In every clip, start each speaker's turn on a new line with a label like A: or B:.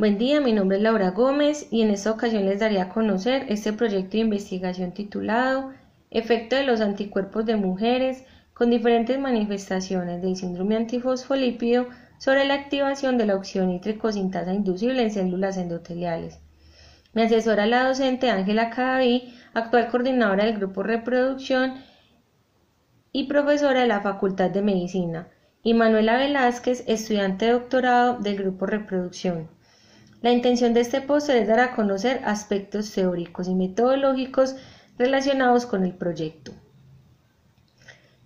A: Buen día, mi nombre es Laura Gómez y en esta ocasión les daré a conocer este proyecto de investigación titulado Efecto de los anticuerpos de mujeres con diferentes manifestaciones del síndrome antifosfolípido sobre la activación de la óxido nítrico sin tasa inducible en células endoteliales. Mi asesora la docente Ángela Cadaví, actual coordinadora del grupo Reproducción y profesora de la Facultad de Medicina, y Manuela Velázquez, estudiante de doctorado del grupo Reproducción. La intención de este póster es dar a conocer aspectos teóricos y metodológicos relacionados con el proyecto.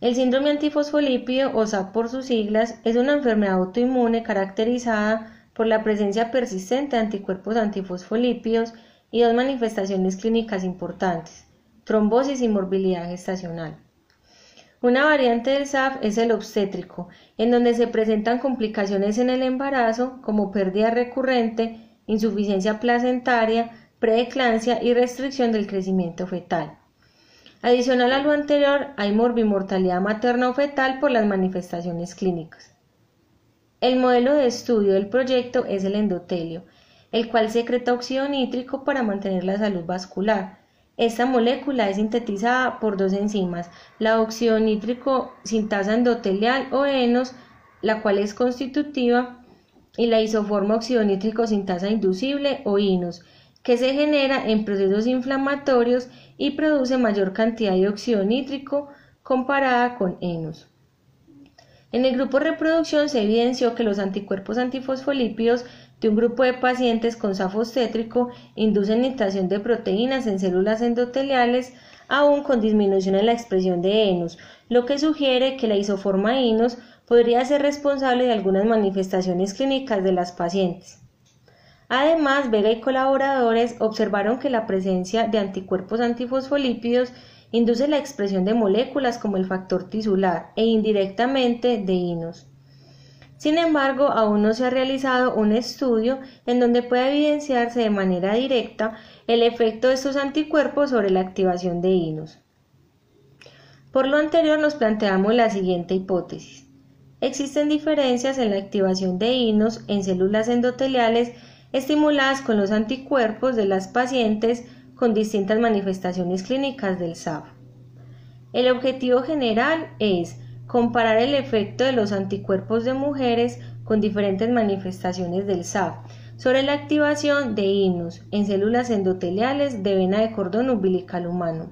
A: El síndrome antifosfolípido, o SAP por sus siglas, es una enfermedad autoinmune caracterizada por la presencia persistente de anticuerpos antifosfolípidos y dos manifestaciones clínicas importantes, trombosis y morbilidad gestacional. Una variante del SAF es el obstétrico, en donde se presentan complicaciones en el embarazo como pérdida recurrente, insuficiencia placentaria, preeclampsia y restricción del crecimiento fetal. Adicional a lo anterior, hay morbimortalidad materna o fetal por las manifestaciones clínicas. El modelo de estudio del proyecto es el endotelio, el cual secreta óxido nítrico para mantener la salud vascular. Esta molécula es sintetizada por dos enzimas, la óxido nítrico sintasa endotelial o ENOS, la cual es constitutiva y la isoforma oxidonítrico sintasa inducible o INOS, que se genera en procesos inflamatorios y produce mayor cantidad de óxido nítrico comparada con ENOS. En el grupo reproducción se evidenció que los anticuerpos antifosfolípidos de un grupo de pacientes con safo tétrico inducen nitración de proteínas en células endoteliales aún con disminución en la expresión de ENOS, lo que sugiere que la isoforma INOS podría ser responsable de algunas manifestaciones clínicas de las pacientes. Además, Vega y colaboradores observaron que la presencia de anticuerpos antifosfolípidos induce la expresión de moléculas como el factor tisular e indirectamente de INOS. Sin embargo, aún no se ha realizado un estudio en donde pueda evidenciarse de manera directa el efecto de estos anticuerpos sobre la activación de INOS. Por lo anterior nos planteamos la siguiente hipótesis. Existen diferencias en la activación de INOS en células endoteliales estimuladas con los anticuerpos de las pacientes con distintas manifestaciones clínicas del SAF. El objetivo general es comparar el efecto de los anticuerpos de mujeres con diferentes manifestaciones del SAF sobre la activación de INOS en células endoteliales de vena de cordón umbilical humano.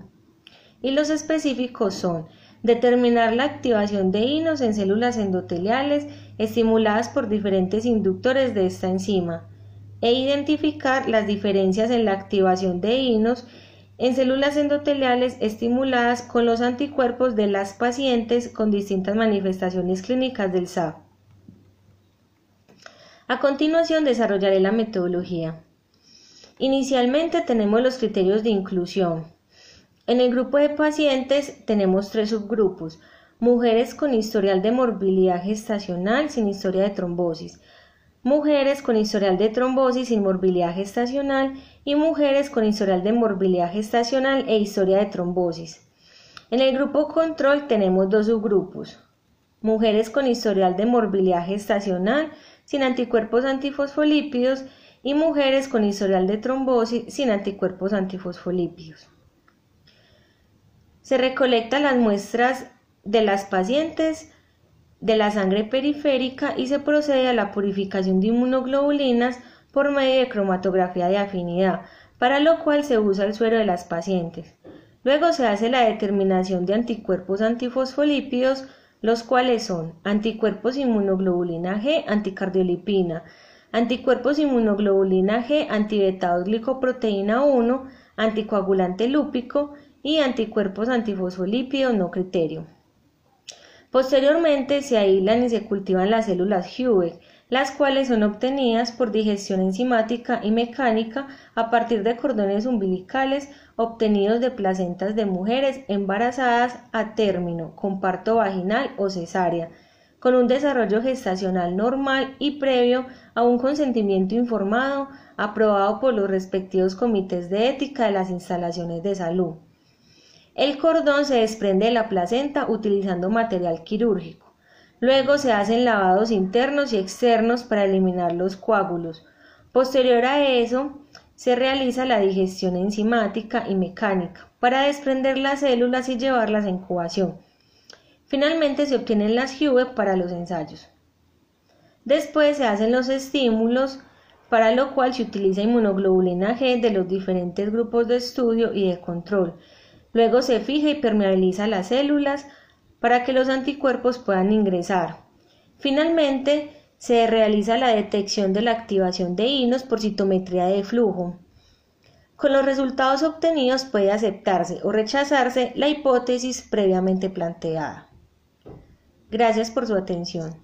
A: Y los específicos son determinar la activación de INOS en células endoteliales estimuladas por diferentes inductores de esta enzima e identificar las diferencias en la activación de INOS en células endoteliales estimuladas con los anticuerpos de las pacientes con distintas manifestaciones clínicas del SAP. A continuación desarrollaré la metodología. Inicialmente tenemos los criterios de inclusión, en el grupo de pacientes tenemos tres subgrupos. Mujeres con historial de morbilidad gestacional sin historia de trombosis, mujeres con historial de trombosis sin morbilidad gestacional y mujeres con historial de morbilidad gestacional e historia de trombosis. En el grupo control tenemos dos subgrupos. Mujeres con historial de morbilidad gestacional sin anticuerpos antifosfolípidos y mujeres con historial de trombosis sin anticuerpos antifosfolípidos. Se recolectan las muestras de las pacientes de la sangre periférica y se procede a la purificación de inmunoglobulinas por medio de cromatografía de afinidad, para lo cual se usa el suero de las pacientes. Luego se hace la determinación de anticuerpos antifosfolípidos, los cuales son anticuerpos inmunoglobulina G, anticardiolipina, anticuerpos inmunoglobulina G, antibetados glicoproteína 1, anticoagulante lúpico y anticuerpos antifosfolípidos no criterio. Posteriormente se aíslan y se cultivan las células Hewlett, las cuales son obtenidas por digestión enzimática y mecánica a partir de cordones umbilicales obtenidos de placentas de mujeres embarazadas a término con parto vaginal o cesárea, con un desarrollo gestacional normal y previo a un consentimiento informado aprobado por los respectivos comités de ética de las instalaciones de salud. El cordón se desprende de la placenta utilizando material quirúrgico. Luego se hacen lavados internos y externos para eliminar los coágulos. Posterior a eso, se realiza la digestión enzimática y mecánica para desprender las células y llevarlas a incubación. Finalmente se obtienen las HUVE para los ensayos. Después se hacen los estímulos, para lo cual se utiliza inmunoglobulina G de los diferentes grupos de estudio y de control. Luego se fija y permeabiliza las células para que los anticuerpos puedan ingresar. Finalmente, se realiza la detección de la activación de inos por citometría de flujo. Con los resultados obtenidos puede aceptarse o rechazarse la hipótesis previamente planteada. Gracias por su atención.